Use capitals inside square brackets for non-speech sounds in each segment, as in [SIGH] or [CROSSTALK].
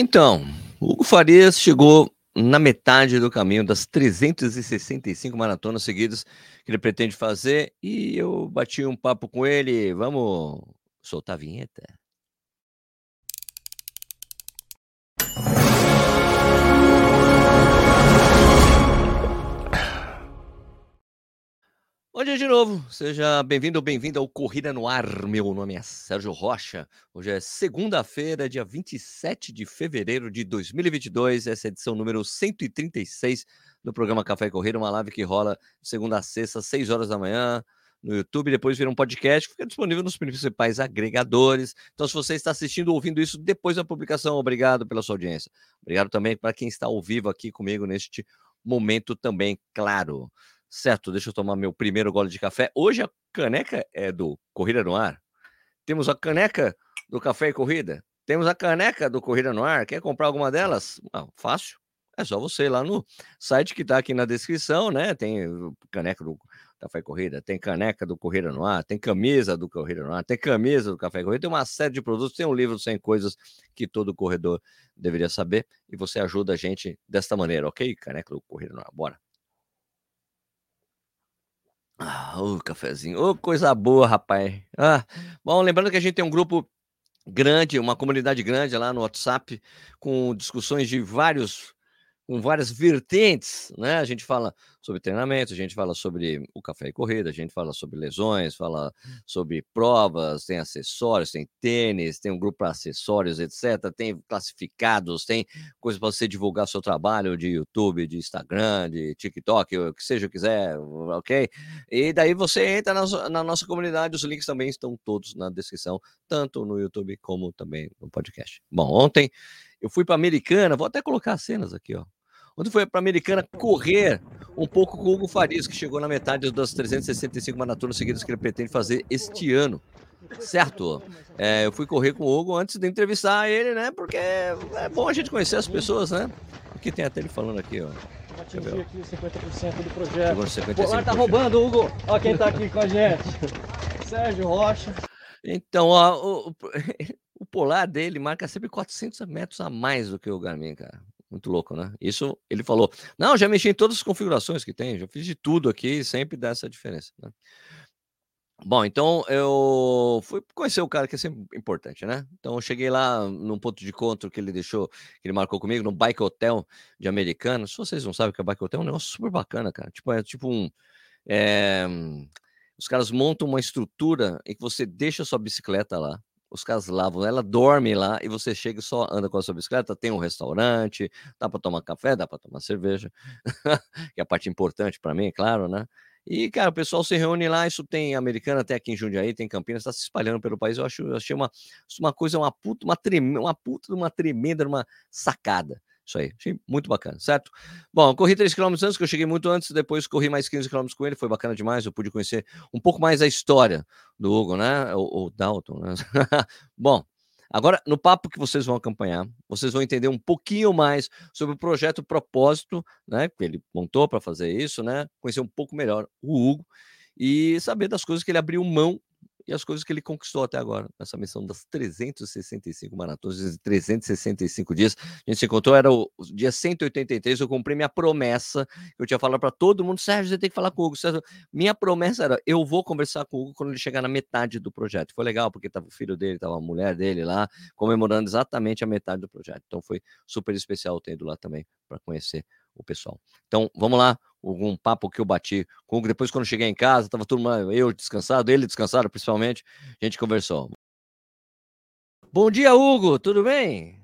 Então, Hugo Farias chegou na metade do caminho das 365 maratonas seguidas que ele pretende fazer e eu bati um papo com ele. Vamos soltar a vinheta? Bom dia de novo, seja bem-vindo ou bem-vinda ao Corrida no Ar. Meu nome é Sérgio Rocha. Hoje é segunda-feira, dia 27 de fevereiro de 2022. Essa é a edição número 136 do programa Café e Corrida, uma live que rola segunda a sexta, às 6 horas da manhã, no YouTube, depois vira um podcast que fica disponível nos principais agregadores. Então, se você está assistindo ou ouvindo isso depois da publicação, obrigado pela sua audiência. Obrigado também para quem está ao vivo aqui comigo neste momento também, claro. Certo, deixa eu tomar meu primeiro gole de café. Hoje a caneca é do Corrida no Ar. Temos a caneca do Café e Corrida. Temos a caneca do Corrida no Ar. Quer comprar alguma delas? Ah, fácil. É só você ir lá no site que está aqui na descrição, né? Tem caneca do Café e Corrida, tem caneca do Corrida no Ar, tem camisa do Corrida no Ar, tem camisa do Café e Corrida, tem uma série de produtos, tem um livro sem coisas que todo corredor deveria saber e você ajuda a gente desta maneira, ok? Caneca do Corrida no Ar, bora. Ah, o cafezinho. Ô, coisa boa, rapaz. Ah, bom, lembrando que a gente tem um grupo grande, uma comunidade grande lá no WhatsApp, com discussões de vários com várias vertentes, né? A gente fala sobre treinamento, a gente fala sobre o café e corrida, a gente fala sobre lesões, fala sobre provas, tem acessórios, tem tênis, tem um grupo para acessórios, etc. Tem classificados, tem coisas para você divulgar seu trabalho de YouTube, de Instagram, de TikTok, o que seja quiser, ok? E daí você entra na, na nossa comunidade, os links também estão todos na descrição, tanto no YouTube como também no podcast. Bom, ontem eu fui para Americana, vou até colocar as cenas aqui, ó. Ontem foi para a Americana correr um pouco com o Hugo Farias, que chegou na metade das 365 maratonas seguidas que ele pretende fazer este ano. Certo? É, eu fui correr com o Hugo antes de entrevistar ele, né? Porque é bom a gente conhecer as pessoas, né? Aqui tem até ele falando aqui, ó. Atingir aqui 50% do projeto. No Polar tá roubando, Hugo. Ó quem tá aqui com a gente. Sérgio Rocha. Então, ó, o, o [LAUGHS] Polar dele marca sempre 400 metros a mais do que o Garmin, cara. Muito louco, né? Isso ele falou. Não, já mexi em todas as configurações que tem, já fiz de tudo aqui, sempre dá essa diferença. Né? Bom, então eu fui conhecer o cara que é sempre importante, né? Então eu cheguei lá num ponto de encontro que ele deixou, que ele marcou comigo, no Bike Hotel de Americana. Se vocês não sabem que é Bike Hotel, é um negócio super bacana, cara. Tipo, é tipo um. É, os caras montam uma estrutura em que você deixa a sua bicicleta lá os caras lavam, ela dorme lá e você chega e só anda com a sua bicicleta, tem um restaurante, dá para tomar café, dá para tomar cerveja, [LAUGHS] que é a parte importante para mim, é claro, né? E, cara, o pessoal se reúne lá, isso tem americana até aqui em Jundiaí, tem Campinas, está se espalhando pelo país. Eu acho, eu achei uma, uma coisa, uma puta, uma, uma puta, uma tremenda, uma sacada. Isso aí, achei muito bacana, certo? Bom, corri 3 km antes, que eu cheguei muito antes, depois corri mais 15 km com ele, foi bacana demais, eu pude conhecer um pouco mais a história do Hugo, né? O, o Dalton, né? [LAUGHS] Bom, agora no papo que vocês vão acompanhar, vocês vão entender um pouquinho mais sobre o projeto Propósito, né? Que ele montou para fazer isso, né? Conhecer um pouco melhor o Hugo e saber das coisas que ele abriu mão e as coisas que ele conquistou até agora, nessa missão das 365 maratonas, de 365 dias. A gente se encontrou, era o, dia 183, eu cumpri minha promessa, eu tinha falado para todo mundo, Sérgio, você tem que falar com o Hugo. Sérgio, minha promessa era, eu vou conversar com o Hugo quando ele chegar na metade do projeto. Foi legal, porque estava o filho dele, estava a mulher dele lá, comemorando exatamente a metade do projeto. Então foi super especial ter ido lá também para conhecer o pessoal. Então, vamos lá, um papo que eu bati com. Depois, quando cheguei em casa, estava todo mundo, eu descansado, ele descansado, principalmente, a gente conversou. Bom dia, Hugo, tudo bem?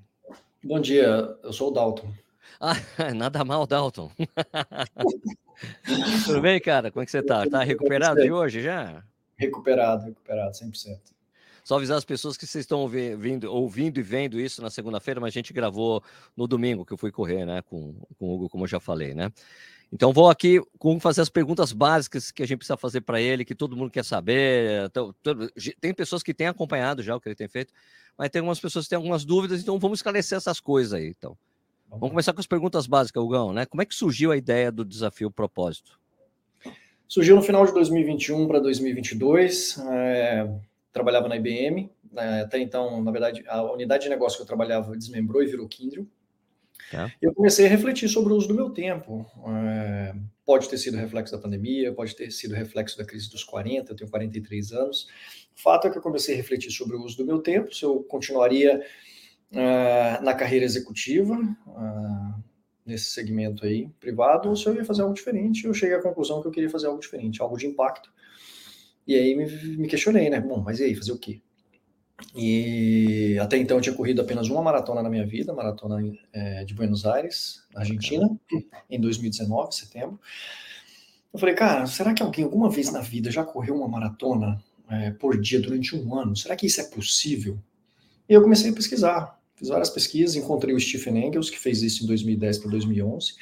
Bom dia, eu sou o Dalton. Ah, [LAUGHS] nada mal, Dalton. [LAUGHS] tudo bem, cara? Como é que você tá? Tá recuperado de hoje já? Recuperado, recuperado, 100%. Só avisar as pessoas que vocês estão ouvindo, ouvindo e vendo isso na segunda-feira, mas a gente gravou no domingo que eu fui correr, né, com, com o Hugo, como eu já falei, né? Então vou aqui com fazer as perguntas básicas que a gente precisa fazer para ele, que todo mundo quer saber. Então, tem pessoas que têm acompanhado já o que ele tem feito, mas tem algumas pessoas que têm algumas dúvidas, então vamos esclarecer essas coisas aí. Então, vamos começar com as perguntas básicas, Hugão, né? Como é que surgiu a ideia do desafio propósito? Surgiu no final de 2021 para 2022. É trabalhava na IBM, né, até então, na verdade, a unidade de negócio que eu trabalhava desmembrou e virou Kindle. Tá. Eu comecei a refletir sobre o uso do meu tempo. É, pode ter sido reflexo da pandemia, pode ter sido reflexo da crise dos 40, eu tenho 43 anos. O fato é que eu comecei a refletir sobre o uso do meu tempo, se eu continuaria é, na carreira executiva, é, nesse segmento aí privado, ou se eu ia fazer algo diferente. Eu cheguei à conclusão que eu queria fazer algo diferente, algo de impacto. E aí me, me questionei, né? Bom, mas e aí, fazer o quê? E até então eu tinha corrido apenas uma maratona na minha vida, maratona é, de Buenos Aires, Argentina, em 2019, setembro. Eu falei, cara, será que alguém alguma vez na vida já correu uma maratona é, por dia durante um ano? Será que isso é possível? E eu comecei a pesquisar, fiz várias pesquisas, encontrei o Stephen Engels, que fez isso em 2010 para 2011.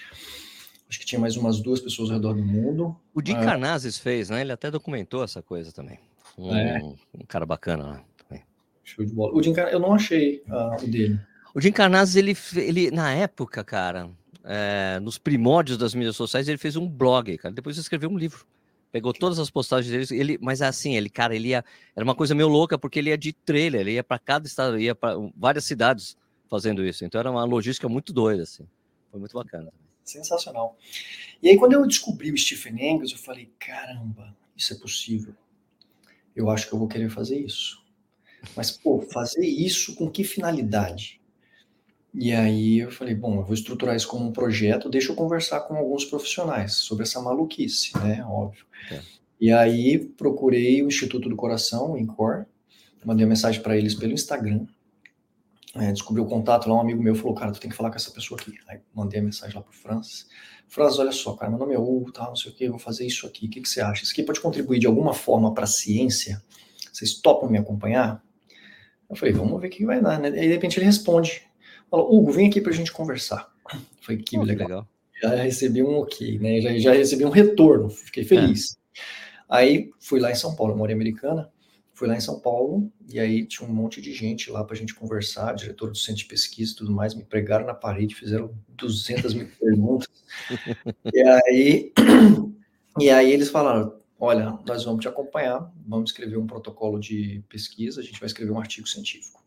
Acho que tinha mais umas duas pessoas ao redor do mundo. O Jim é... Carnazes fez, né? Ele até documentou essa coisa também. Um, é. um cara bacana lá. Show de bola. O Jim eu não achei uh, o dele. O Jim Carnazes, ele, ele, na época, cara, é, nos primórdios das mídias sociais, ele fez um blog, cara. Depois escreveu um livro. Pegou todas as postagens dele, ele, mas assim, ele, cara, ele ia. Era uma coisa meio louca, porque ele ia de trailer, ele ia para cada estado, ia para várias cidades fazendo isso. Então era uma logística muito doida, assim. Foi muito bacana. Sensacional. E aí, quando eu descobri o Stephen Engels, eu falei: caramba, isso é possível. Eu acho que eu vou querer fazer isso. Mas, pô, fazer isso com que finalidade? E aí eu falei, bom, eu vou estruturar isso como um projeto, deixa eu conversar com alguns profissionais sobre essa maluquice, né? Óbvio. É. E aí procurei o Instituto do Coração, o INCOR, mandei uma mensagem para eles pelo Instagram, é, descobri o contato lá, um amigo meu falou, cara, tu tem que falar com essa pessoa aqui. Aí mandei a mensagem lá pro Francis. Francis, olha só, cara, meu nome é Hugo, tal, não sei o que, vou fazer isso aqui, o que, que você acha? Isso aqui pode contribuir de alguma forma para a ciência? Vocês topam me acompanhar? Eu falei, vamos ver o que vai dar, né? Aí de repente ele responde, fala, Hugo, vem aqui para a gente conversar. Falei, que oh, legal. legal. Já recebi um ok, né? Já, já recebi um retorno, fiquei feliz. É. Aí fui lá em São Paulo, morei americana, fui lá em São Paulo, e aí tinha um monte de gente lá para a gente conversar, diretor do centro de pesquisa e tudo mais, me pregaram na parede, fizeram 200 mil perguntas. [LAUGHS] e aí, [CLEARS THROAT] e aí eles falaram, olha, nós vamos te acompanhar, vamos escrever um protocolo de pesquisa, a gente vai escrever um artigo científico.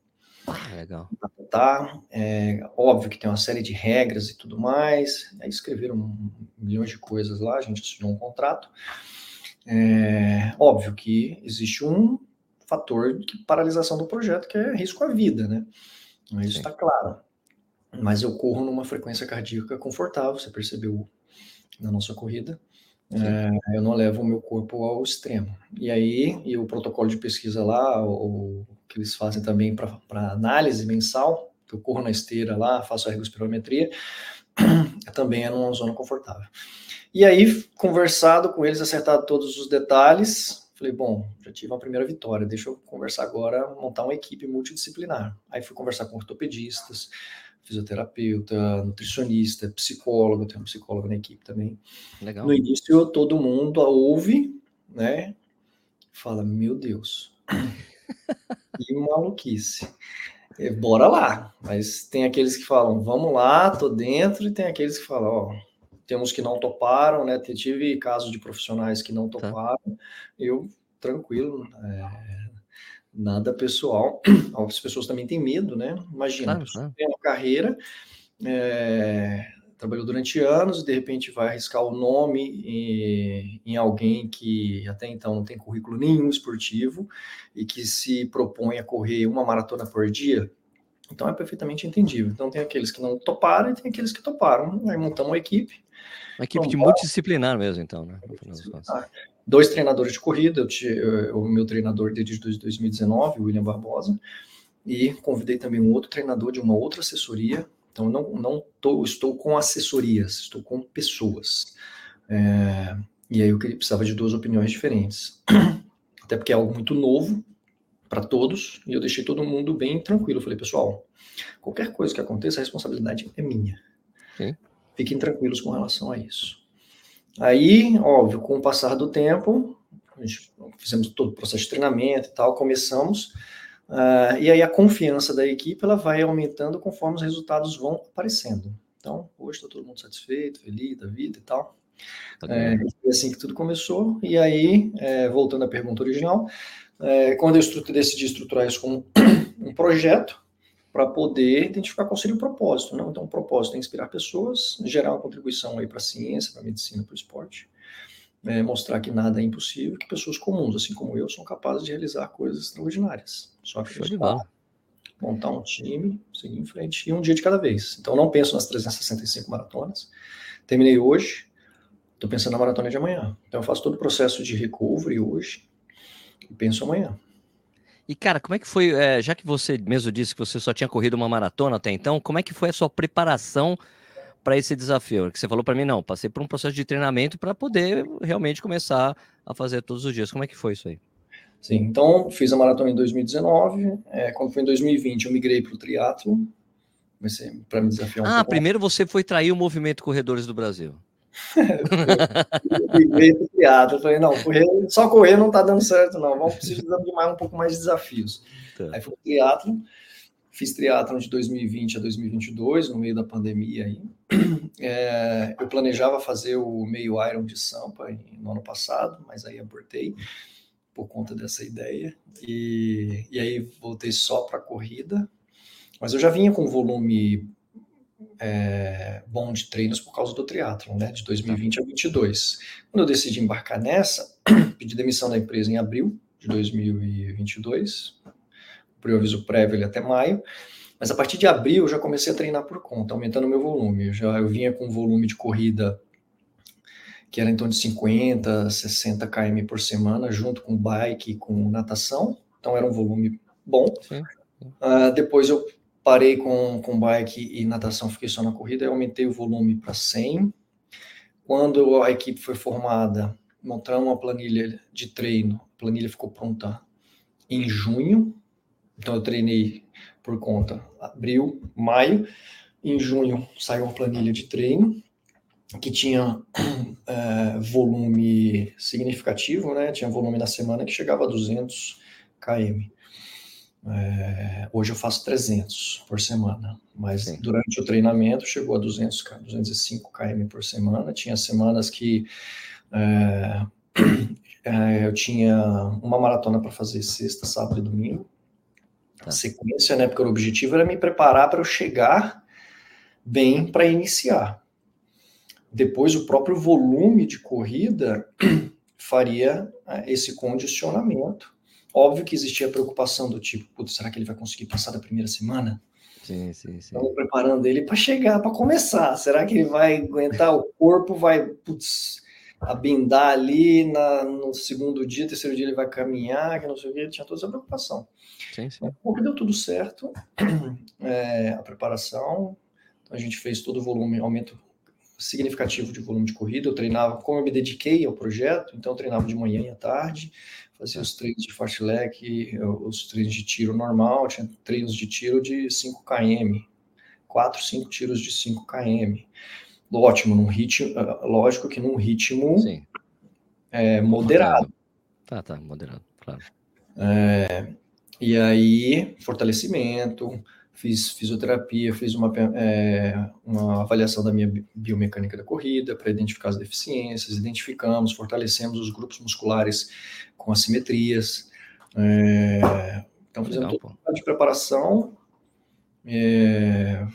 Ah, legal. Tá, é, óbvio que tem uma série de regras e tudo mais, aí escreveram milhões de coisas lá, a gente assinou um contrato. É, óbvio que existe um fator de paralisação do projeto, que é risco à vida, né? Isso está claro. Mas eu corro numa frequência cardíaca confortável, você percebeu na nossa corrida. É, eu não levo o meu corpo ao extremo. E aí, e o protocolo de pesquisa lá, o, que eles fazem também para análise mensal, eu corro na esteira lá, faço a ergospirometria, [CLEARS THROAT] também é numa zona confortável. E aí, conversado com eles, acertado todos os detalhes, falei, bom, já tive uma primeira vitória, deixa eu conversar agora, montar uma equipe multidisciplinar. Aí fui conversar com ortopedistas, fisioterapeuta, nutricionista, psicólogo, tem um psicólogo na equipe também. Legal. No início, todo mundo ouve, né? Fala, meu Deus, [LAUGHS] que maluquice. E, bora lá. Mas tem aqueles que falam, vamos lá, tô dentro, e tem aqueles que falam, ó, temos que não toparam, né? Tive casos de profissionais que não tá. toparam. Tá. Eu, tranquilo, é, nada pessoal. [CLEARS THROAT] As pessoas também têm medo, né? Imagina, claro, claro. tem uma carreira, é, trabalhou durante anos e de repente vai arriscar o nome em, em, alguém que até então não tem currículo nenhum esportivo e que se propõe a correr uma maratona por dia. Então é perfeitamente entendível. Então tem aqueles que não toparam e tem aqueles que toparam. Aí montamos uma equipe. Uma equipe de multidisciplinar mesmo, então, né? dois treinadores de corrida, eu tinha, eu, o meu treinador desde 2019, o William Barbosa, e convidei também um outro treinador de uma outra assessoria. Então, não, não tô, estou com assessorias, estou com pessoas. É, e aí eu precisava de duas opiniões diferentes. [CLEARS THROAT] Até porque é algo muito novo para todos, e eu deixei todo mundo bem tranquilo. Eu falei, pessoal, qualquer coisa que aconteça, a responsabilidade é minha. Sim. Fiquem tranquilos com relação a isso. Aí, óbvio, com o passar do tempo, fizemos todo o processo de treinamento e tal, começamos, uh, e aí a confiança da equipe ela vai aumentando conforme os resultados vão aparecendo. Então, hoje está todo mundo satisfeito, feliz da vida e tal. Tá é, assim que tudo começou. E aí, é, voltando à pergunta original, é, quando eu decidi estruturar isso como um projeto, para poder identificar qual seria o propósito. Não? Então, o propósito é inspirar pessoas, gerar uma contribuição para a ciência, para a medicina, para o esporte, é, mostrar que nada é impossível, que pessoas comuns, assim como eu, são capazes de realizar coisas extraordinárias. Só acreditar, montar um time, seguir em frente, e um dia de cada vez. Então, não penso nas 365 maratonas. Terminei hoje, estou pensando na maratona de amanhã. Então, eu faço todo o processo de recovery hoje e penso amanhã. E, cara, como é que foi, é, já que você mesmo disse que você só tinha corrido uma maratona até então, como é que foi a sua preparação para esse desafio? Que você falou para mim, não, passei por um processo de treinamento para poder realmente começar a fazer todos os dias. Como é que foi isso aí? Sim, então fiz a maratona em 2019, é, quando foi em 2020 eu migrei para o triatlo, comecei para me desafiar um Ah, pouco. primeiro você foi trair o movimento Corredores do Brasil. Eu piada. Eu falei, não, correr, só correr não tá dando certo, não. Vamos precisar de mais um pouco mais de desafios. Tá. Aí fui pro triatlo, fiz triatlon de 2020 a 2022, no meio da pandemia aí. É, eu planejava fazer o meio Iron de Sampa no ano passado, mas aí abortei por conta dessa ideia. E, e aí voltei só para corrida. Mas eu já vinha com volume é, bom de treinos por causa do triatlon, né, de 2020 a 2022. Quando eu decidi embarcar nessa, [CLEARS THROAT] pedi demissão da empresa em abril de 2022, o preaviso prévio até maio, mas a partir de abril eu já comecei a treinar por conta, aumentando meu volume. Eu já eu vinha com um volume de corrida que era em torno de 50, 60 km por semana, junto com bike e com natação, então era um volume bom. Uh, depois eu parei com, com bike e natação, fiquei só na corrida, eu aumentei o volume para 100. Quando a equipe foi formada, montamos uma planilha de treino, a planilha ficou pronta em junho, então eu treinei por conta abril, maio, em junho saiu uma planilha de treino que tinha [CLEARS THROAT] é, volume significativo, né? Tinha volume na semana que chegava a 200 km. É, hoje eu faço 300 por semana, mas Sim. durante o treinamento chegou a 200, 205 km por semana. Tinha semanas que é, [CLEARS THROAT] é, eu tinha uma maratona para fazer sexta, sábado e domingo. Tá. Sequência, né? Porque o objetivo era me preparar para eu chegar bem para iniciar. Depois, o próprio volume de corrida [CLEARS THROAT] faria é, esse condicionamento Óbvio que existia a preocupação do tipo, putz, será que ele vai conseguir passar da primeira semana? Sim, sim, sim. Estamos preparando ele para chegar, para começar. Será que ele vai aguentar? O corpo vai, putz, abindar ali na, no segundo dia, terceiro dia ele vai caminhar, que não sei o que, tinha toda essa preocupação. Sim, sim. Porque deu tudo certo, [CLEARS THROAT] é, a preparação, a gente fez todo o volume, aumento significativo de volume de corrida, eu treinava, como eu me dediquei ao projeto, então eu treinava de manhã e à tarde, fazia os treinos de fartlek, os treinos de tiro normal, tinha treinos de tiro de 5 km, 4, 5 tiros de 5 km. Ótimo, num ritmo, ah, lógico que num ritmo é, moderado. Tá, tá, moderado, claro. É, e aí, fortalecimento, fiz fisioterapia, fiz uma, é, uma avaliação da minha biomecânica da corrida para identificar as deficiências, identificamos, fortalecemos os grupos musculares com assimetrias. É, então, fizemos Legal, todo de preparação. É,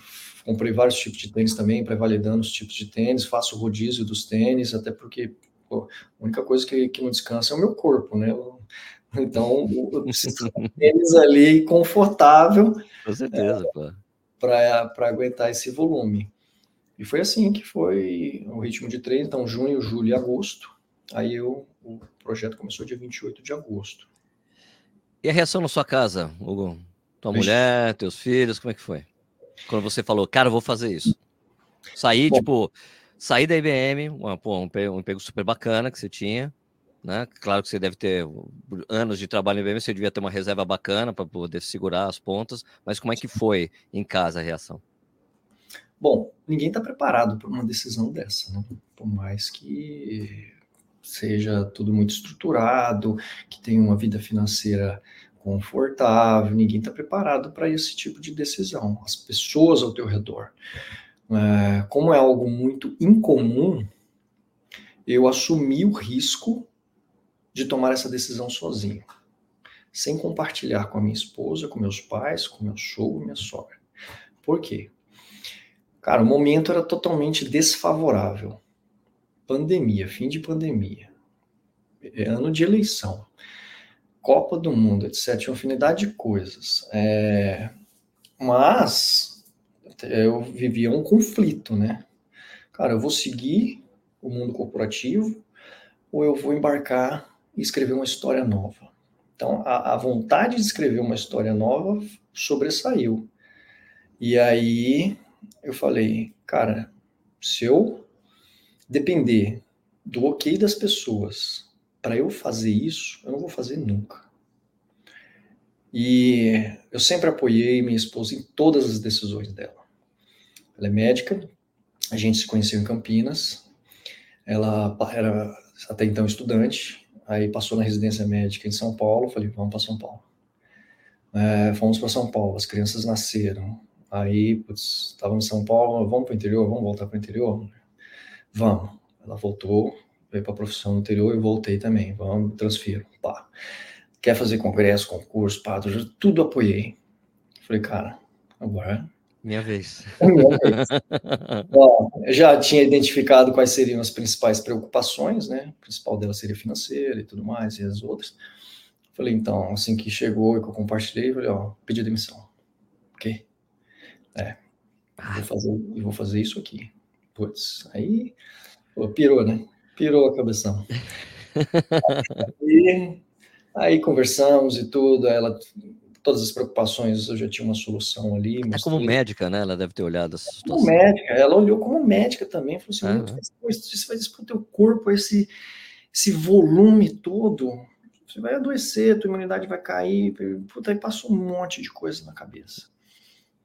comprei vários tipos de tênis também, para validando os tipos de tênis, faço o rodízio dos tênis, até porque pô, a única coisa que, que não descansa é o meu corpo, né? Eu, então, [LAUGHS] tênis ali confortável. Com certeza, é, Para aguentar esse volume. E foi assim que foi o ritmo de treino. Então, junho, julho e agosto. Aí eu, o projeto começou dia 28 de agosto. E a reação na sua casa, Hugo? Tua Vixe. mulher, teus filhos, como é que foi? Quando você falou, cara, eu vou fazer isso. Saí, Bom, tipo, saí da IBM, um, um, um emprego super bacana que você tinha, né? Claro que você deve ter anos de trabalho em IBM, você devia ter uma reserva bacana para poder segurar as pontas, mas como é que foi em casa a reação? Bom, ninguém está preparado para uma decisão dessa, né? Por mais que seja tudo muito estruturado, que tenha uma vida financeira confortável, ninguém está preparado para esse tipo de decisão. As pessoas ao teu redor. É, como é algo muito incomum, eu assumi o risco de tomar essa decisão sozinho. sem compartilhar com a minha esposa, com meus pais, com meu sogro, minha sogra. Por quê? Cara, o momento era totalmente desfavorável. Pandemia, fim de pandemia, é ano de eleição, Copa do Mundo, etc. Uma infinidade de coisas. É... Mas eu vivia um conflito, né? Cara, eu vou seguir o mundo corporativo ou eu vou embarcar e escrever uma história nova? Então, a, a vontade de escrever uma história nova sobressaiu. E aí eu falei, cara, se eu depender do ok das pessoas para eu fazer isso, eu não vou fazer nunca. E eu sempre apoiei minha esposa em todas as decisões dela. Ela é médica, a gente se conheceu em Campinas. Ela era até então estudante, aí passou na residência médica em São Paulo. Falei, vamos para São Paulo. É, fomos para São Paulo, as crianças nasceram. Aí, putz, estávamos em São Paulo, vamos para o interior, vamos voltar para o interior? Vamos. Ela voltou, veio para a profissão no interior, eu voltei também. Vamos, transfiro. Pá. Quer fazer congresso, concurso, pá, tudo apoiei. Falei, cara, agora minha vez. [LAUGHS] Minha vez. Bom, eu já tinha identificado quais seriam as principais preocupações, né? A principal delas seria financeira e tudo mais, e as outras. Falei, então, assim que chegou e que eu compartilhei, falei, ó, pedi demissão. Ok? É. Vou fazer, eu vou fazer isso aqui. Putz, aí pô, pirou, né? Pirou a cabeção. [LAUGHS] aí, aí conversamos e tudo, ela todas as preocupações, eu já tinha uma solução ali. É como médica, né? Ela deve ter olhado essa situação. Como médica, ela olhou como médica também, falou assim, ah, você vai expor teu corpo, esse, esse volume todo, você vai adoecer, tua imunidade vai cair, puta, aí passou um monte de coisa na cabeça.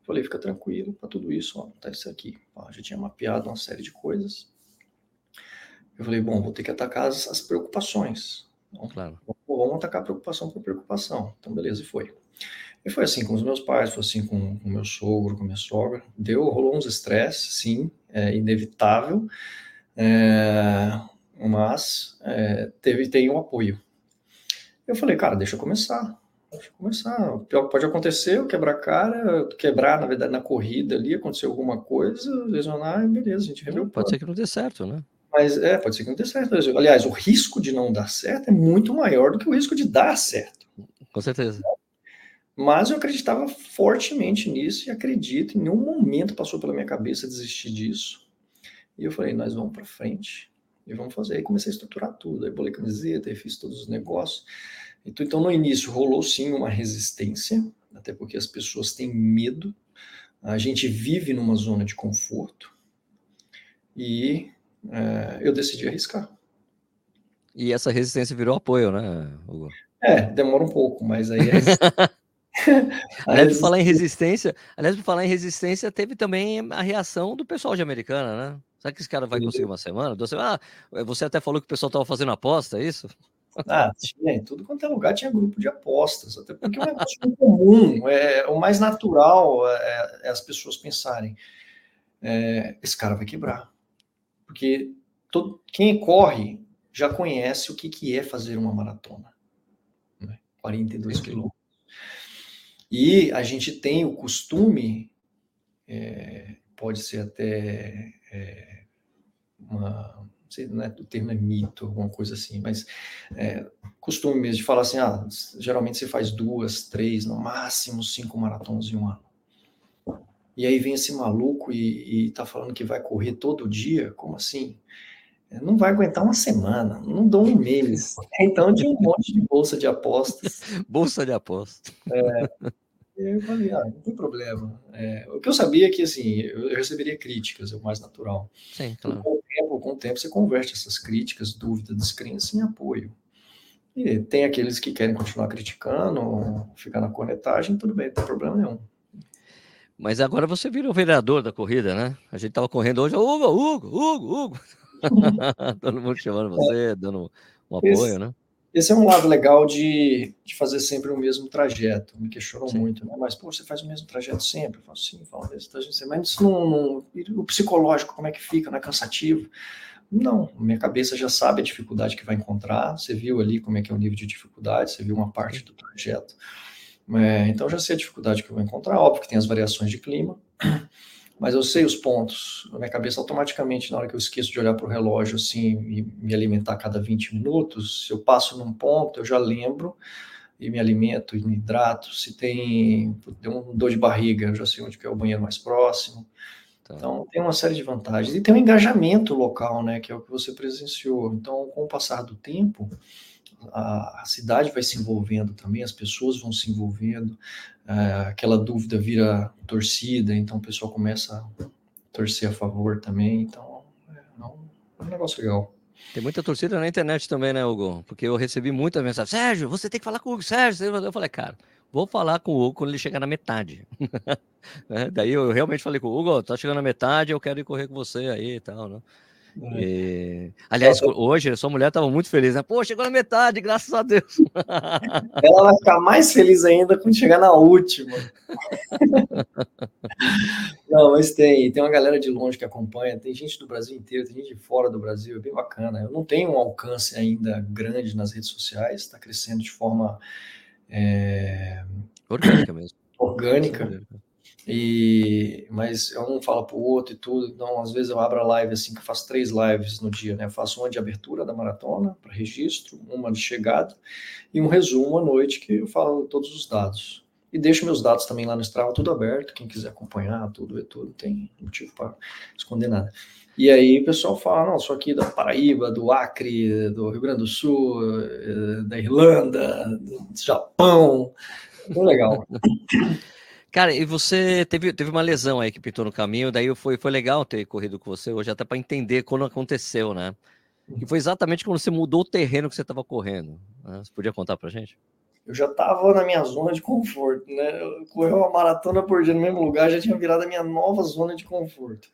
Falei, fica tranquilo, para tudo isso, ó, tá isso aqui. Ó, já tinha mapeado uma série de coisas. Eu falei, bom, vou ter que atacar as, as preocupações. Então, claro. Vamos atacar preocupação por preocupação. Então, beleza, e foi. E foi assim com os meus pais, foi assim com o meu sogro, com a minha sogra. Deu, rolou uns estresses, sim, é inevitável, é, mas é, teve, tem um apoio. Eu falei, cara, deixa eu começar. Deixa eu começar. O pior que pode acontecer, eu quebrar a cara, quebrar, na verdade, na corrida ali, acontecer alguma coisa, lesionar, beleza, a gente revê Pode ser que não dê certo, né? Mas é, pode ser que não dê certo. Aliás, o risco de não dar certo é muito maior do que o risco de dar certo. Com certeza. Mas eu acreditava fortemente nisso e acredito, em nenhum momento passou pela minha cabeça desistir disso. E eu falei, nós vamos para frente e vamos fazer. Aí comecei a estruturar tudo, aí bolei camiseta, aí fiz todos os negócios. Então, então, no início rolou sim uma resistência, até porque as pessoas têm medo. A gente vive numa zona de conforto e é, eu decidi arriscar. E essa resistência virou apoio, né, Hugo? É, demora um pouco, mas aí. [LAUGHS] [LAUGHS] aliás, por falar em resistência, aliás, por falar em resistência, teve também a reação do pessoal de Americana, né? Será que esse cara vai conseguir uma semana? Duas semanas? Ah, você até falou que o pessoal estava fazendo aposta, é isso? Ah, tinha, em tudo quanto é lugar tinha grupo de apostas, até porque é um negócio comum, é, o mais natural é, é as pessoas pensarem, é, esse cara vai quebrar, porque todo, quem corre já conhece o que, que é fazer uma maratona, né? 42 quilômetros. E a gente tem o costume, é, pode ser até é, uma, não sei, não é, o termo é mito, alguma coisa assim, mas é, costume mesmo de falar assim, ah, geralmente você faz duas, três, no máximo cinco maratonas em um ano. E aí vem esse maluco e, e tá falando que vai correr todo dia, como assim? não vai aguentar uma semana, não dou um mês. [LAUGHS] Então tinha um monte de bolsa de apostas. Bolsa de apostas. É, eu falei, ah, não tem problema. É, o que eu sabia é que assim, eu, receberia críticas, é o mais natural. Sim, claro. Com o, tempo, com o tempo você converte essas críticas, dúvidas, descrença em apoio. E tem aqueles que querem continuar criticando, ficar na cornetagem, tudo bem, não tem problema nenhum. Mas agora você vira o vereador da corrida, né? A gente estava correndo hoje, Hugo, Hugo, Hugo, Hugo. [LAUGHS] Todo mundo chamando você, dando um apoio, esse, né? Esse é um lado legal de, de fazer sempre o mesmo trajeto. Me questionam sim. muito, né? Mas, pô, você faz o mesmo trajeto sempre? Eu falo, sim, falo o mesmo trajeto sempre. Mas isso não, não, o psicológico, como é que fica? Não é cansativo? Não, minha cabeça já sabe a dificuldade que vai encontrar. Você viu ali como é que é o nível de dificuldade, você viu uma parte do trajeto. É, então já sei a dificuldade que eu vou encontrar. Óbvio que tem as variações de clima, mas eu sei os pontos. Na minha cabeça, automaticamente, na hora que eu esqueço de olhar para o relógio assim e me alimentar a cada 20 minutos, se eu passo num ponto, eu já lembro e me alimento e me hidrato. Se tem, tem um dor de barriga, eu já sei onde que é o banheiro mais próximo. Tá. Então, tem uma série de vantagens. E tem um engajamento local, né, que é o que você presenciou. Então, com o passar do tempo, a, a cidade vai se envolvendo também, as pessoas vão se envolvendo, é, aquela dúvida vira torcida, então o pessoal começa a torcer a favor também. Então, é, um, é um negócio legal. Tem muita torcida na internet também, né, Hugo? Porque eu recebi muita mensagem. Sérgio, você tem que falar com o Hugo, Sérgio. Eu falei, cara, vou falar com o Hugo quando ele chegar na metade. [LAUGHS] é, daí eu realmente falei com o Hugo, tá chegando na metade, eu quero ir correr com você aí e tal, né? É. E... Aliás, hoje a sua mulher estava muito feliz, né? Pô, chegou na metade, graças a Deus. [LAUGHS] Ela vai ficar mais feliz ainda quando chegar na última. [LAUGHS] Não, mas tem, tem uma galera de longe que acompanha, tem gente do Brasil inteiro, tem gente de fora do Brasil, é bem bacana. Eu não tenho um alcance ainda grande nas redes sociais, está crescendo de forma é... orgânica mesmo. Orgânica. E, mas um fala para o outro e tudo. Então, às vezes eu abro a live assim, que eu faço três lives no dia, né? Eu faço uma de abertura da maratona, para registro, uma de chegada, e um resumo à noite que eu falo todos os dados. E deixo meus dados também lá no Strava, tudo aberto. Quem quiser acompanhar, tudo, é tudo, tem motivo para esconder nada. E aí o pessoal fala, não, sou aqui da Paraíba, do Acre, do Rio Grande do Sul, eh, da Irlanda, do Japão. Muito legal. Cara, e você teve, teve uma lesão aí que pintou no caminho, daí foi, foi legal ter corrido com você hoje, até para entender quando aconteceu, né? E foi exatamente quando você mudou o terreno que você estava correndo. Né? Você podia contar para gente? Eu já estava na minha zona de conforto, né? Eu corri uma maratona por dia no mesmo lugar, já tinha virado a minha nova zona de conforto.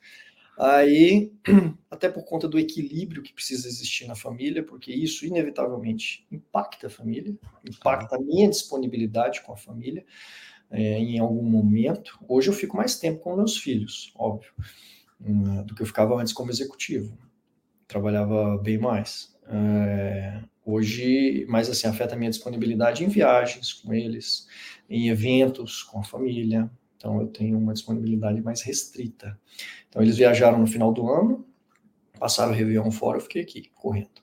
Aí, [CLEARS THROAT] até por conta do equilíbrio que precisa existir na família, porque isso inevitavelmente impacta a família, impacta a minha disponibilidade com a família é, em algum momento. Hoje eu fico mais tempo com meus filhos, óbvio, hum, do que eu ficava antes como executivo. Trabalhava bem mais. É, hoje, mais assim, afeta a minha disponibilidade em viagens com eles, em eventos com a família. Então, eu tenho uma disponibilidade mais restrita. Então, eles viajaram no final do ano, passaram o Réveillon fora, eu fiquei aqui, correndo.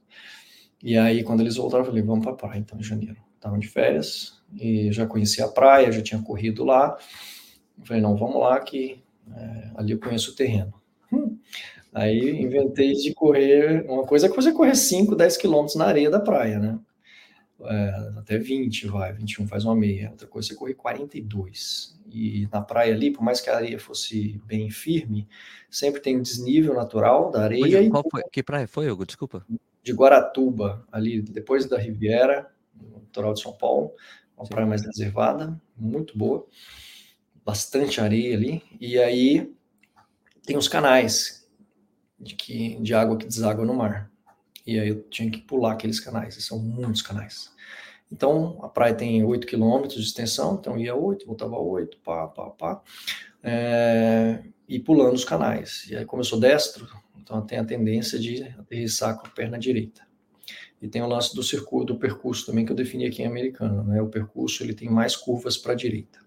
E aí, quando eles voltaram, eu falei, vamos para a praia, então, em janeiro. Estavam de férias, e já conhecia a praia, já tinha corrido lá. Eu falei, não, vamos lá que é, ali eu conheço o terreno. Hum. Aí inventei de correr, uma coisa é que você correr 5, 10 quilômetros na areia da praia, né? É, até 20, vai, 21 faz uma meia. Outra coisa é você correr 42. E na praia ali, por mais que a areia fosse bem firme, sempre tem um desnível natural da areia. Qual foi? Que praia foi, Hugo? Desculpa. De Guaratuba, ali depois da Riviera, no litoral de São Paulo uma Sim. praia mais reservada, muito boa, bastante areia ali, e aí tem os canais de, que, de água que deságua no mar. E aí eu tinha que pular aqueles canais, e são muitos canais. Então, a praia tem 8 quilômetros de extensão, então ia 8, voltava 8, pá, pá, pá, é, e pulando os canais. E aí, como eu sou destro, então tem a tendência de aterrissar com a perna direita. E tem o lance do circuito, do percurso também que eu defini aqui em americano, né? O percurso ele tem mais curvas para a direita.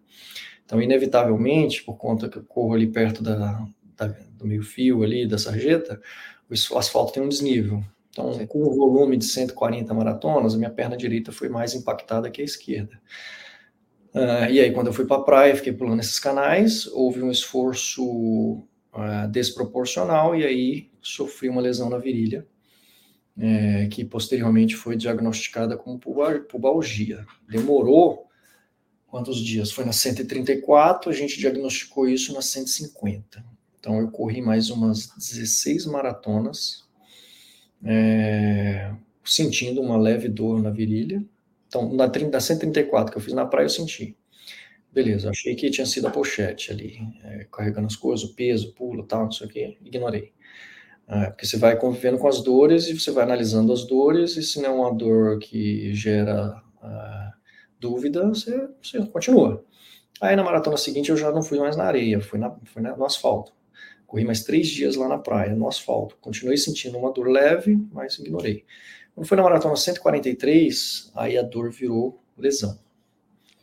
Então, inevitavelmente, por conta que eu corro ali perto da, da do meio fio ali da sarjeta, o asfalto tem um desnível. Então, Sim. com o volume de 140 maratonas, a minha perna direita foi mais impactada que a esquerda. Uh, e aí, quando eu fui para a praia, fiquei pulando esses canais, houve um esforço uh, desproporcional e aí sofri uma lesão na virilha é, que posteriormente foi diagnosticada como pubalgia. Demorou quantos dias? Foi na 134, a gente diagnosticou isso na 150. Então eu corri mais umas 16 maratonas, é, sentindo uma leve dor na virilha. Então, na, 30, 134 que eu fiz na praia, eu senti. Beleza, achei que tinha sido a pochete ali, é, carregando as coisas, o peso, pula, tal, não sei o que, ignorei. É, porque você vai convivendo com as dores e você vai analisando as dores, e se não é uma dor que gera uh, dúvida, você, você, continua. Aí na maratona seguinte eu já não fui mais na areia, fui, na, fui na, no asfalto. Corri mais três dias lá na praia, no asfalto. Continuei sentindo uma dor leve, mas ignorei. Quando foi na maratona 143, aí a dor virou lesão.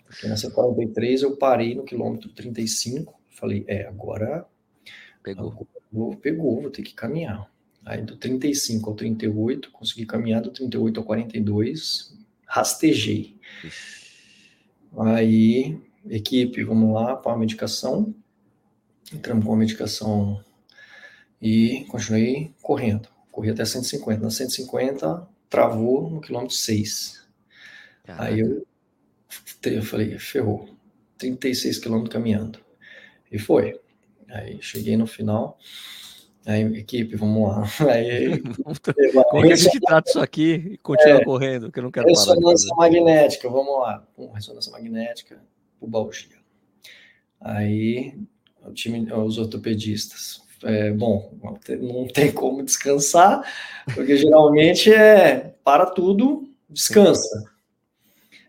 Porque na 143 eu parei no quilômetro 35, falei, é, agora pegou. Agora, pegou, vou ter que caminhar. Aí do 35 ao 38, consegui caminhar do 38 ao 42, rastejei. Aí, equipe, vamos lá para a medicação. Entramos com a medicação e continuei correndo. Corri até 150. Na 150, travou no quilômetro 6. Caraca. Aí eu, eu falei, ferrou. 36 quilômetros caminhando. E foi. Aí cheguei no final. Aí, equipe, vamos lá. [LAUGHS] Aí, Como é que a gente trata isso aqui e continua é, correndo, que eu não quero Ressonância magnética, vamos lá. ressonância magnética, pubalgia. Aí, o time, os ortopedistas. É, bom, não tem como descansar, porque geralmente é para tudo, descansa.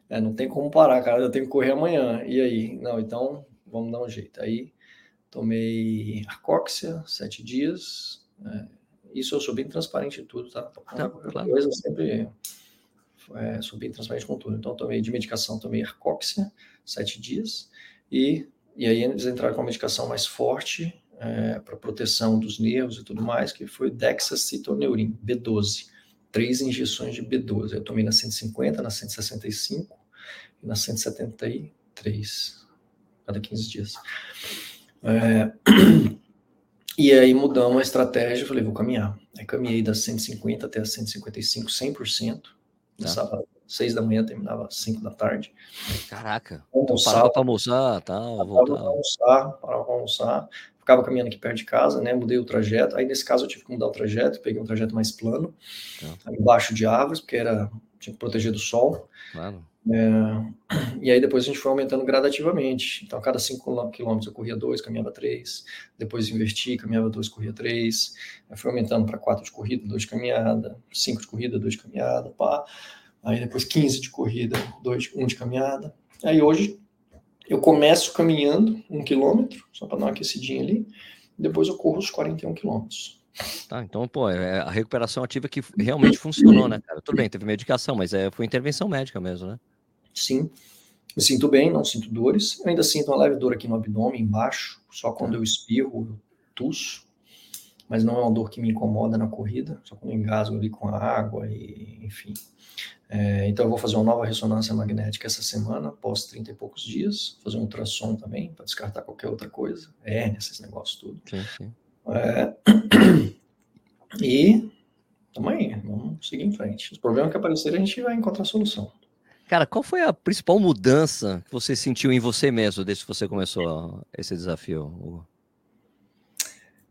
É, não tem como parar, cara, eu tenho que correr amanhã. E aí? Não, então vamos dar um jeito. Aí tomei arcóxia, sete dias. É, isso eu sou bem transparente em tudo, tá? tá claro. coisa sempre é, sou bem transparente com tudo. Então tomei de medicação, tomei arcóxia, sete dias. E, e aí eles entraram com a medicação mais forte é, para proteção dos nervos e tudo mais, que foi Dexacitoneurin, B12. Três injeções de B12. Eu tomei na 150, na 165 e na 173, cada 15 dias. É, [CLEARS THROAT] e aí mudamos a estratégia, falei, vou caminhar. Aí caminhei das 150 até as 155, 100%. Começava tá. às 6 da manhã, terminava às 5 da tarde. Caraca, parava para almoçar, tal, tá. Parava para almoçar, parava para almoçar. Ficava caminhando aqui perto de casa, né? Mudei o trajeto. Aí nesse caso eu tive que mudar o trajeto, peguei um trajeto mais plano, tá. embaixo de árvores, porque era tinha que proteger do sol. Claro. É, [CLEARS THROAT] e aí depois a gente foi aumentando gradativamente. Então, a cada 5 quilômetros eu corria 2, caminhava 3. Depois inverti, caminhava 2, corria 3. Aí foi aumentando para 4 de corrida, 2 de caminhada, 5 de corrida, 2 de caminhada, pá. Aí depois 15 de corrida, 2, 1 de caminhada. Aí hoje eu começo caminhando 1 quilômetro, só para dar uma aquecidinha ali. Depois eu corro os 41 quilômetros. Tá, então, pô, é a recuperação ativa que realmente funcionou, né, cara? Tudo bem, teve medicação, mas é, foi intervenção médica mesmo, né? Sim. Me sinto bem, não sinto dores. Eu ainda sinto uma leve dor aqui no abdômen, embaixo. Só quando eu espirro, eu tuço. Mas não é uma dor que me incomoda na corrida. Só quando eu engasgo ali com a água e, enfim. É, então eu vou fazer uma nova ressonância magnética essa semana, após 30 e poucos dias. Fazer um ultrassom também, para descartar qualquer outra coisa. Hérnia, esses negócios tudo. Sim, sim. É... E tamo aí, vamos seguir em frente. Os problemas que aparecerem, a gente vai encontrar solução. Cara, qual foi a principal mudança que você sentiu em você mesmo desde que você começou esse desafio?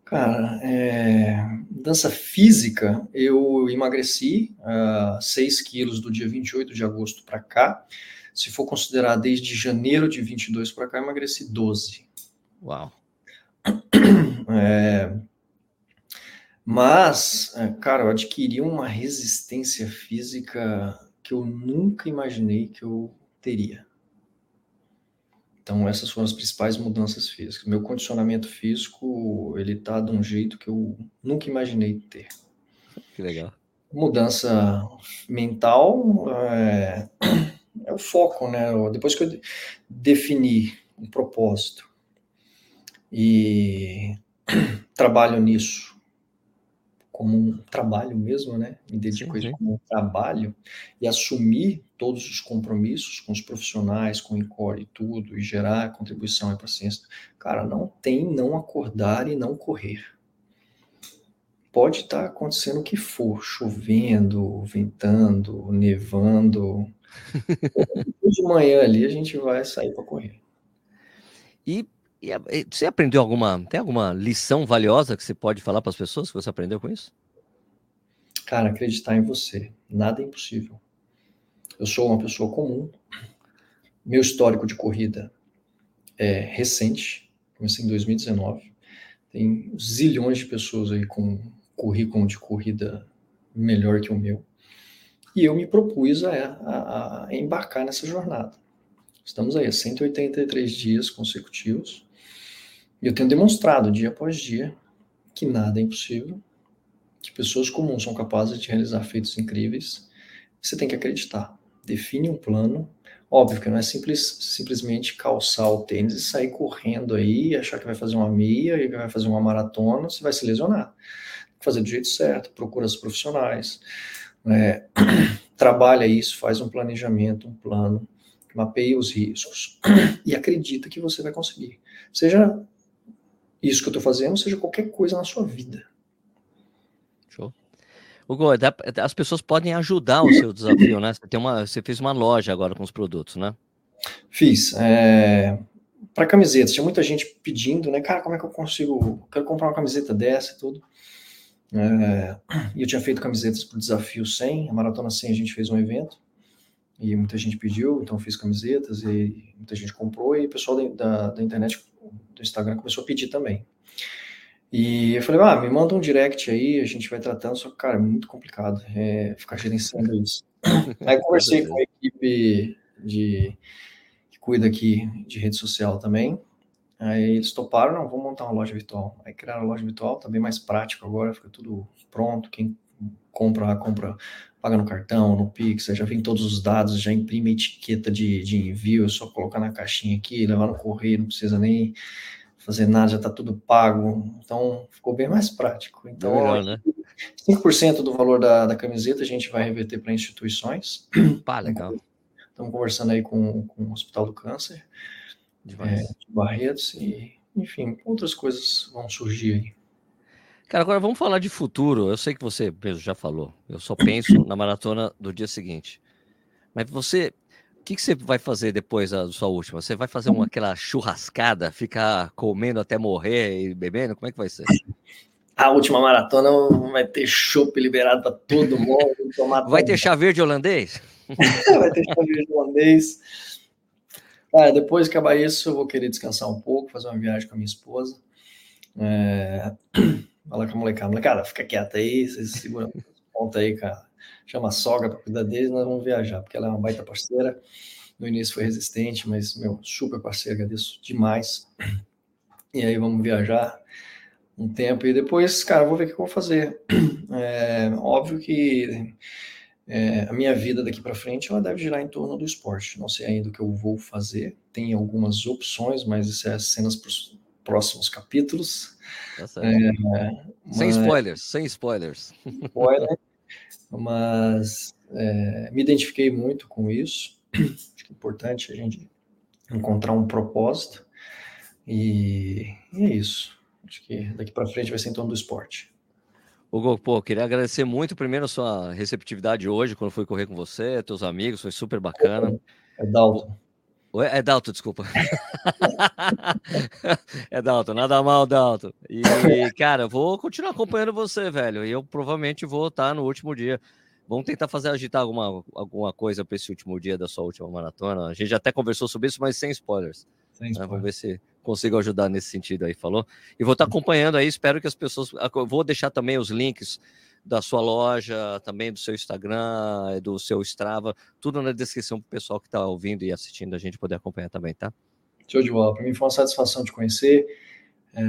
Cara, é, mudança física, eu emagreci uh, 6 quilos do dia 28 de agosto para cá. Se for considerar desde janeiro de 22 para cá, emagreci 12. Uau. É, mas, é, cara, eu adquiri uma resistência física que eu nunca imaginei que eu teria. Então, essas foram as principais mudanças físicas. Meu condicionamento físico, ele tá de um jeito que eu nunca imaginei ter. Que legal. Mudança mental é, é o foco, né? Depois que eu defini um propósito e [CLEARS THROAT] trabalho nisso como um trabalho mesmo, né? Me dedico a isso como um trabalho e assumir todos os compromissos com os profissionais, com o INCOR e tudo, e gerar contribuição para a ciência. Cara, não tem não acordar e não correr. Pode estar tá acontecendo o que for, chovendo, ventando, nevando. [LAUGHS] de manhã ali a gente vai sair para correr. E e você aprendeu alguma, tem alguma lição valiosa que você pode falar para as pessoas que você aprendeu com isso? Cara, acreditar em você. Nada é impossível. Eu sou uma pessoa comum. Meu histórico de corrida é recente. Comecei em 2019. Tem zilhões de pessoas aí com currículo de corrida melhor que o meu. E eu me propus a, a, a embarcar nessa jornada. Estamos aí, 183 dias consecutivos eu tenho demonstrado dia após dia que nada é impossível, que pessoas comuns são capazes de realizar feitos incríveis. Você tem que acreditar. Define um plano. Óbvio que não é simples, simplesmente calçar o tênis e sair correndo aí, achar que vai fazer uma meia e vai fazer uma maratona, você vai se lesionar. Fazer do jeito certo, procura os profissionais, é, [CLEARS THROAT] trabalha isso, faz um planejamento, um plano, mapeia os riscos [CLEARS THROAT] e acredita que você vai conseguir. Seja isso que eu estou fazendo, seja qualquer coisa na sua vida. Show. Hugo, as pessoas podem ajudar o seu desafio, né? Você, tem uma, você fez uma loja agora com os produtos, né? Fiz. É, para camisetas, tinha muita gente pedindo, né? Cara, como é que eu consigo? Quero comprar uma camiseta dessa e tudo. É, e eu tinha feito camisetas para o desafio 100, a maratona 100 a gente fez um evento e muita gente pediu, então fiz camisetas e muita gente comprou e o pessoal da, da, da, internet, do Instagram começou a pedir também. E eu falei, ah, me manda um direct aí, a gente vai tratando, só que, cara, é muito complicado é, ficar gerenciando isso. [LAUGHS] aí conversei com a equipe de, que cuida aqui de rede social também, Aí eles toparam, não, vamos montar uma loja virtual. Aí criaram a loja virtual, tá bem mais prático agora, fica tudo pronto. Quem compra, compra, paga no cartão, no Pix, já vem todos os dados, já imprime a etiqueta de, de envio, é só colocar na caixinha aqui, levar no correio, não precisa nem fazer nada, já tá tudo pago. Então ficou bem mais prático. Então, Melhor, né? 5% do valor da, da camiseta a gente vai reverter para instituições. [CLEARS THROAT] Pá, legal. Estamos conversando aí com, com o Hospital do Câncer de, é, de Barretos e, enfim, outras coisas vão surgir aí. Cara, agora vamos falar de futuro. Eu sei que você mesmo já falou. Eu só penso na maratona do dia seguinte. Mas você, o que, que você vai fazer depois da sua última? Você vai fazer uma, aquela churrascada, ficar comendo até morrer e bebendo? Como é que vai ser? A última maratona vai ter chopp liberado para todo mundo. [LAUGHS] [LAUGHS] vai ter chá verde holandês? vai ter chá verde holandês. Depois que acabar isso, eu vou querer descansar um pouco, fazer uma viagem com a minha esposa. É... Falar com a molecada, molecada, fica quieta aí, vocês seguram ponta aí, cara. Chama a sogra para cuidar deles, nós vamos viajar, porque ela é uma baita parceira. No início foi resistente, mas, meu, super parceira, agradeço demais. E aí vamos viajar um tempo e depois, cara, vou ver o que eu vou fazer. É, óbvio que é, a minha vida daqui para frente ela deve girar em torno do esporte. Não sei ainda o que eu vou fazer. Tem algumas opções, mas isso é cenas próximos capítulos. É, mas... Sem spoilers, sem spoilers. Spoiler, mas é, me identifiquei muito com isso. Acho que é importante a gente encontrar um propósito. E, e é isso. Acho que daqui para frente vai ser em torno do esporte. Hugo, pô, queria agradecer muito primeiro a sua receptividade hoje, quando fui correr com você, teus amigos, foi super bacana. É Dalton. É Dalton, desculpa. [LAUGHS] é Dalton, nada mal, Dalton. E, cara, eu vou continuar acompanhando você, velho. E eu provavelmente vou estar no último dia. Vamos tentar fazer agitar alguma, alguma coisa para esse último dia da sua última maratona. A gente já até conversou sobre isso, mas sem spoilers. Sem spoilers. Né? Vamos ver se consigo ajudar nesse sentido aí, falou? E vou estar acompanhando aí, espero que as pessoas. Vou deixar também os links da sua loja, também do seu Instagram, do seu Strava, tudo na descrição para o pessoal que está ouvindo e assistindo a gente poder acompanhar também, tá? Show de bola. Para mim foi uma satisfação te conhecer é,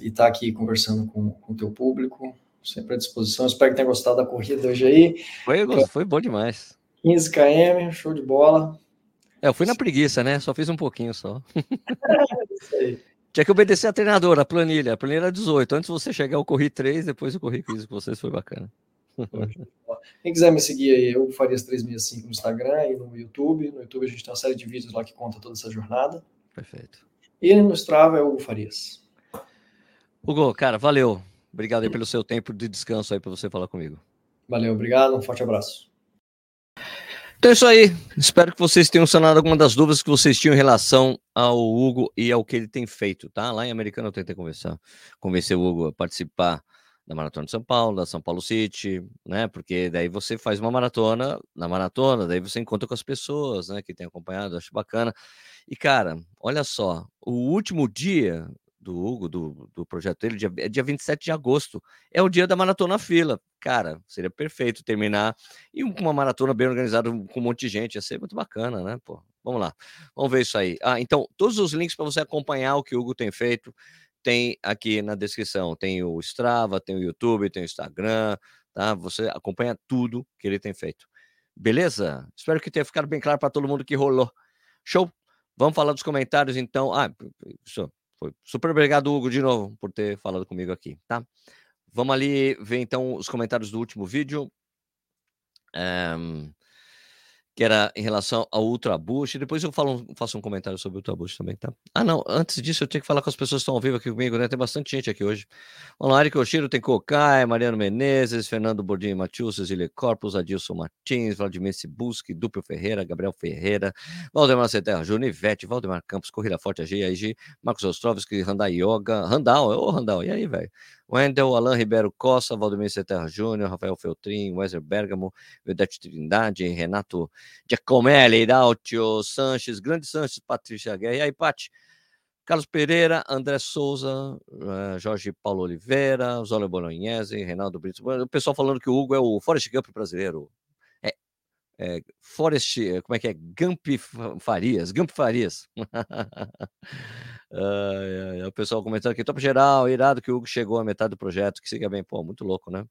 e estar tá aqui conversando com o teu público. Sempre à disposição. Espero que tenha gostado da corrida hoje aí. Foi, foi bom demais. 15 km, show de bola. É, eu fui na preguiça, né? Só fiz um pouquinho só. [LAUGHS] Tinha que obedecer a treinadora, a planilha. A planilha era 18. Antes de você chegar, eu corri 3, depois eu corri 15 com vocês, foi bacana. Quem quiser me seguir aí, eu Farias 365 no Instagram e no YouTube. No YouTube a gente tem uma série de vídeos lá que conta toda essa jornada. Perfeito. E no Strava é o Hugo Farias. Hugo, cara, valeu. Obrigado aí pelo seu tempo de descanso aí para você falar comigo. Valeu, obrigado. Um forte abraço. Então é isso aí. Espero que vocês tenham sanado alguma das dúvidas que vocês tinham em relação ao Hugo e ao que ele tem feito, tá? Lá em Americana eu tentei conversar, convencer o Hugo a participar da Maratona de São Paulo, da São Paulo City, né? Porque daí você faz uma maratona, na maratona, daí você encontra com as pessoas, né? Que tem acompanhado, acho bacana. E, cara, olha só, o último dia do Hugo, do, do projeto dele, dia, é dia 27 de agosto. É o dia da maratona fila. Cara, seria perfeito terminar e uma maratona bem organizada com um monte de gente. Ia ser muito bacana, né? Pô, Vamos lá. Vamos ver isso aí. Ah, então, todos os links para você acompanhar o que o Hugo tem feito tem aqui na descrição. Tem o Strava, tem o YouTube, tem o Instagram, tá? Você acompanha tudo que ele tem feito. Beleza? Espero que tenha ficado bem claro para todo mundo que rolou. Show? Vamos falar dos comentários então. Ah, isso. Foi super obrigado, Hugo, de novo, por ter falado comigo aqui, tá? Vamos ali ver então os comentários do último vídeo. Um, que era em relação ao Ultra Boost. Depois eu falo, faço um comentário sobre o Ultra Boost também, tá? Ah, não, antes disso eu tenho que falar com as pessoas que estão ao vivo aqui comigo, né? Tem bastante gente aqui hoje. Vamos lá, Eric Oshiro, tem Cocai, Mariano Menezes, Fernando Bordinho Matius, Cecília Corpus, Adilson Martins, Vladimir Sibuski, Duplo Ferreira, Gabriel Ferreira, Valdemar Ceterra, Junivete, Valdemar Campos, Corrida Forte, AG, AG, Marcos Ostrovski, Randai Yoga, Randall, ô Randall, e aí, velho? Wendel, Alain Ribeiro Costa, Valdemir Serra Júnior, Rafael Feltrin, Wesley Bergamo, Vedete Trindade, Renato Giacomelli, Dautio Sanches, Grande Sanches, Patrícia Guerra. E aí, Pati? Carlos Pereira, André Souza, uh, Jorge Paulo Oliveira, Zólia Bolognese, Reinaldo Brito. O pessoal falando que o Hugo é o Forrest Gump brasileiro. É, é Forrest, como é que é? Gump Farias, Gump Farias. [LAUGHS] Uh, o pessoal comentando aqui, top geral, irado que o Hugo chegou à metade do projeto, que siga bem, pô, muito louco, né?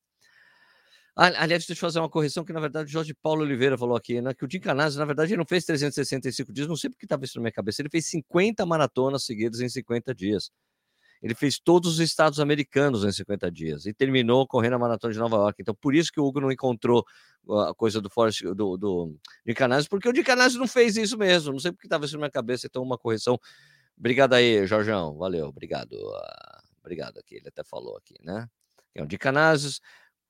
aliás, deixa eu fazer uma correção que, na verdade, o Jorge Paulo Oliveira falou aqui, né? Que o Jim Canazzi, na verdade, ele não fez 365 dias, não sei porque estava isso na minha cabeça. Ele fez 50 maratonas seguidas em 50 dias. Ele fez todos os estados americanos em 50 dias e terminou correndo a maratona de Nova York. Então, por isso que o Hugo não encontrou a coisa do Forrest, do, do Jim Canazzi, porque o Jim Canazzi não fez isso mesmo. Não sei porque estava isso na minha cabeça. Então, uma correção Obrigado aí, Jorjão. Valeu, obrigado. Uh, obrigado aqui. Ele até falou aqui, né? É um de Canazes.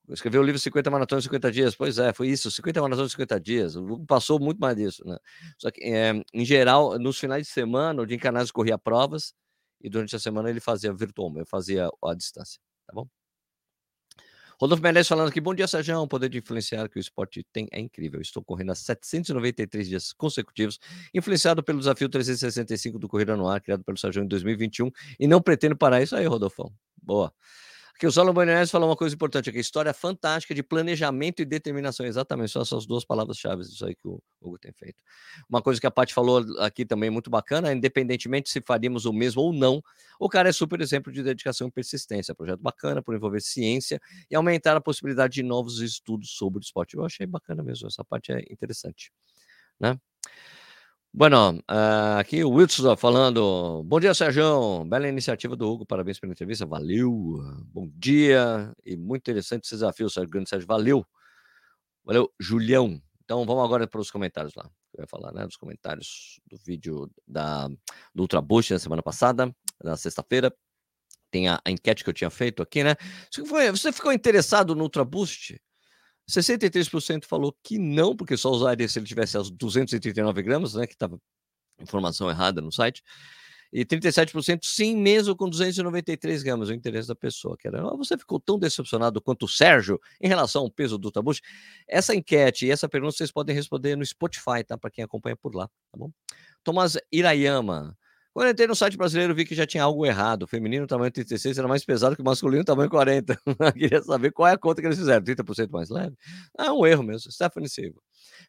Escreveu o livro 50 Maratonas em 50 Dias. Pois é, foi isso, 50 Maratonas em 50 Dias. Passou muito mais disso, né? Só que, é, em geral, nos finais de semana, o Jim corria provas e durante a semana ele fazia virtual, ele fazia a distância, tá bom? Rodolfo Menezes falando aqui, bom dia, Sérgio. O poder de influenciar que o esporte tem é incrível. Estou correndo há 793 dias consecutivos, influenciado pelo desafio 365 do Corrida no Ar, criado pelo Sérgio em 2021, e não pretendo parar isso aí, Rodolfão. Boa. Aqui o Solomon Bonanese falou uma coisa importante aqui, história fantástica de planejamento e determinação, exatamente, são essas duas palavras-chave isso aí que o Hugo tem feito. Uma coisa que a Paty falou aqui também muito bacana, independentemente se faríamos o mesmo ou não, o cara é super exemplo de dedicação e persistência, projeto bacana por envolver ciência e aumentar a possibilidade de novos estudos sobre o esporte. Eu achei bacana mesmo, essa parte é interessante, né? Bueno, uh, aqui o Wilson falando. Bom dia, Sérgio. Bela iniciativa do Hugo. Parabéns pela entrevista. Valeu. Bom dia. E muito interessante esse desafio, Sérgio Grande Sérgio. Valeu. Valeu, Julião. Então vamos agora para os comentários lá. Eu ia falar, né? Dos comentários do vídeo da, do Ultra Boost na semana passada, na sexta-feira. Tem a, a, enquete que eu tinha feito aqui, né? Você ficou interessado no Ultra Boost? 63% falou que não, porque só usaria se ele tivesse as 239 gramas, né? Que estava informação errada no site. E 37% sim, mesmo com 293 gramas, o interesse da pessoa. Que era, ah, você ficou tão decepcionado quanto o Sérgio em relação ao peso do Tabush? Essa enquete e essa pergunta vocês podem responder no Spotify, tá? Para quem acompanha por lá, tá bom? Tomás Irayama. Quando entrei no site brasileiro, vi que já tinha algo errado. O feminino tamanho 36 era mais pesado que o masculino tamanho 40. [LAUGHS] Queria saber qual é a conta que eles fizeram. 30% mais leve? Ah, é um erro mesmo. Stephanie Silva.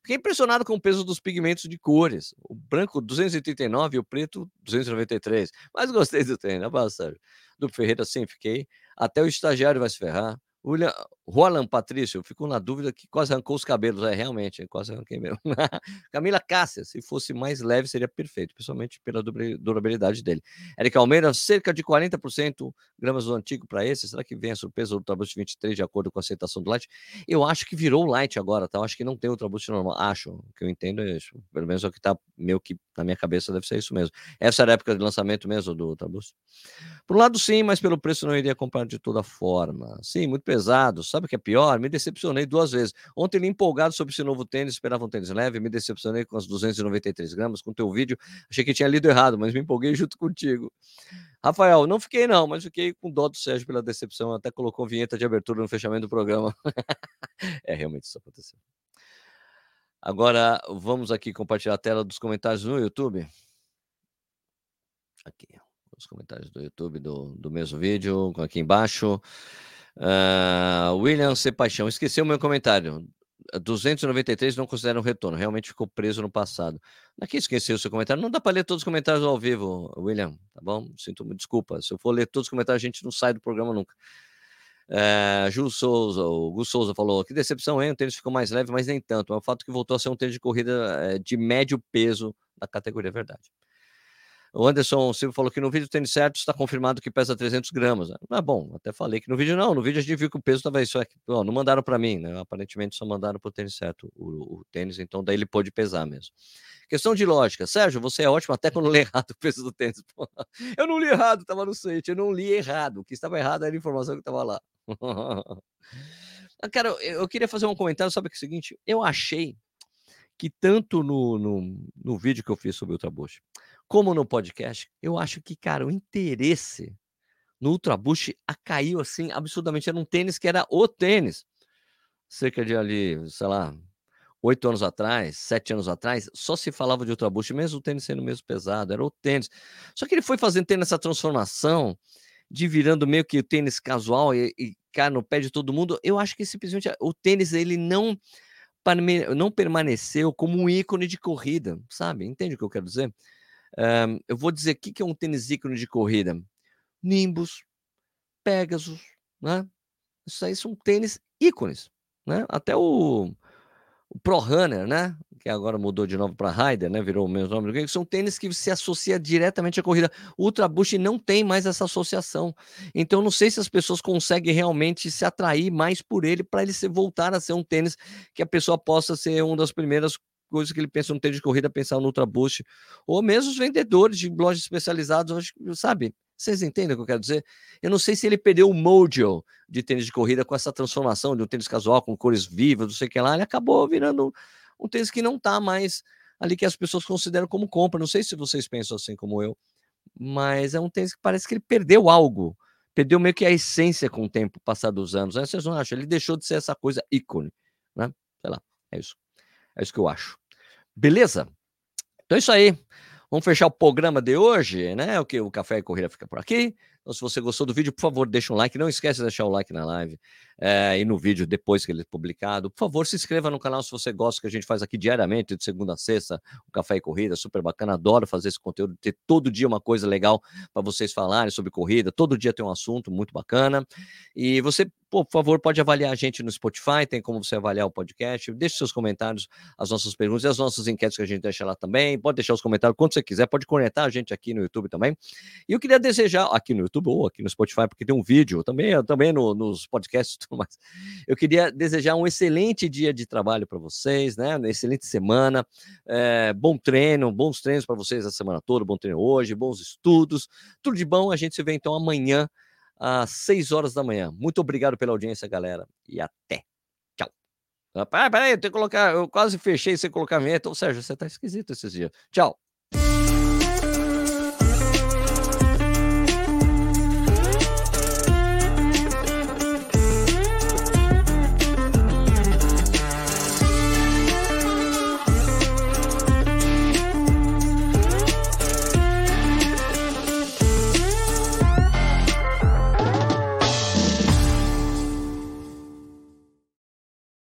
Fiquei impressionado com o peso dos pigmentos de cores. O branco 239 e o preto 293. Mas gostei do treino, né, Sérgio? Do Ferreira, sim, fiquei. Até o estagiário vai se ferrar. William, Roland Patrício, ficou na dúvida que quase arrancou os cabelos. É, realmente, quase arranquei mesmo. [LAUGHS] Camila Cássia, se fosse mais leve, seria perfeito, principalmente pela durabilidade dele. Eric Almeida, cerca de 40% gramas do antigo para esse. Será que vem a surpresa do Ultraboost 23 de acordo com a aceitação do Light? Eu acho que virou Light agora, tá? Eu acho que não tem Ultraboost normal. Acho, o que eu entendo é isso. Pelo menos é o que tá meio que na minha cabeça deve ser isso mesmo. Essa era a época de lançamento mesmo do Ultraboost. Por um lado, sim, mas pelo preço não iria comprar de toda forma. Sim, muito pesado. Sabe o que é pior? Me decepcionei duas vezes. Ontem, empolgado sobre esse novo tênis, esperava um tênis leve, me decepcionei com as 293 gramas, com teu vídeo. Achei que tinha lido errado, mas me empolguei [LAUGHS] junto contigo. Rafael, não fiquei não, mas fiquei com dó do Sérgio pela decepção. Até colocou vinheta de abertura no fechamento do programa. [LAUGHS] é, realmente isso aconteceu. Agora, vamos aqui compartilhar a tela dos comentários no YouTube. Aqui, os comentários do YouTube do, do mesmo vídeo, aqui embaixo. Uh, William. Paixão, esqueceu o meu comentário. 293 não consideram retorno, realmente ficou preso no passado. Aqui esqueci o seu comentário. Não dá para ler todos os comentários ao vivo, William, tá bom? Sinto me desculpa. Se eu for ler todos os comentários, a gente não sai do programa nunca. É, Ju Souza, o Gus Souza falou: que decepção, hein? O tênis ficou mais leve, mas nem tanto. É o fato que voltou a ser um tênis de corrida é, de médio peso da categoria, é verdade. O Anderson Silva falou que no vídeo tênis certo está confirmado que pesa 300 gramas. Ah, bom, até falei que no vídeo não. No vídeo a gente viu que o peso estava isso aqui. Não mandaram para mim, né? Aparentemente só mandaram para o tênis certo o, o, tênis, então daí ele pôde pesar mesmo. Questão de lógica. Sérgio, você é ótimo até quando lê [LAUGHS] errado o peso do tênis. eu não li errado, estava no site, eu não li errado. O que estava errado era a informação que estava lá. [LAUGHS] Ah, cara, eu queria fazer um comentário, sabe que é o seguinte? Eu achei que tanto no, no, no vídeo que eu fiz sobre o Ultrabush, como no podcast, eu acho que, cara, o interesse no Ultrabush caiu assim absurdamente. Era um tênis que era o tênis. Cerca de ali, sei lá, oito anos atrás, sete anos atrás, só se falava de Ultrabush, mesmo o tênis sendo mesmo pesado, era o tênis. Só que ele foi fazendo tendo essa transformação de virando meio que o tênis casual e, e cara no pé de todo mundo. Eu acho que simplesmente o tênis ele não não permaneceu como um ícone de corrida, sabe? Entende o que eu quero dizer? Um, eu vou dizer o que é um tênis ícone de corrida: Nimbus, Pegasus, né? Isso aí são tênis ícones, né? Até o, o Pro Runner, né? Que agora mudou de novo para Rider, né? Virou o mesmo nome. Que são tênis que se associa diretamente à corrida. O Ultra Boost não tem mais essa associação. Então, não sei se as pessoas conseguem realmente se atrair mais por ele para ele se voltar a ser um tênis que a pessoa possa ser uma das primeiras coisas que ele pensa no tênis de corrida, pensar no Ultra Boost, ou mesmo os vendedores de lojas especializadas, sabe? Vocês entendem o que eu quero dizer? Eu não sei se ele perdeu o mojo de tênis de corrida com essa transformação de um tênis casual com cores vivas, não sei o que lá, ele acabou virando um tênis que não está mais ali que as pessoas consideram como compra. Não sei se vocês pensam assim como eu, mas é um tênis que parece que ele perdeu algo, perdeu meio que a essência com o tempo, passado dos anos. Né? Vocês não acham? Ele deixou de ser essa coisa ícone, né? Sei lá, é isso. É isso que eu acho. Beleza? Então é isso aí. Vamos fechar o programa de hoje, né? O que o Café e Corrida fica por aqui. Então, se você gostou do vídeo, por favor, deixa um like. Não esquece de deixar o like na live é, e no vídeo depois que ele é publicado. Por favor, se inscreva no canal se você gosta, que a gente faz aqui diariamente, de segunda a sexta, o Café e Corrida, super bacana. Adoro fazer esse conteúdo, ter todo dia uma coisa legal para vocês falarem sobre corrida. Todo dia tem um assunto muito bacana. E você, por favor, pode avaliar a gente no Spotify, tem como você avaliar o podcast. Deixe seus comentários, as nossas perguntas e as nossas enquetes que a gente deixa lá também. Pode deixar os comentários quando você quiser, pode conectar a gente aqui no YouTube também. E eu queria desejar, aqui no YouTube, ou aqui no Spotify, porque tem um vídeo também, também no, nos podcasts [LAUGHS] mais. Eu queria desejar um excelente dia de trabalho para vocês, né? Uma excelente semana, é, bom treino, bons treinos para vocês a semana toda, bom treino hoje, bons estudos, tudo de bom. A gente se vê então amanhã às 6 horas da manhã. Muito obrigado pela audiência, galera, e até. Tchau. Ah, peraí, eu tenho que colocar, eu quase fechei sem colocar a vinheta. Ou Sérgio, você tá esquisito esses dias. Tchau.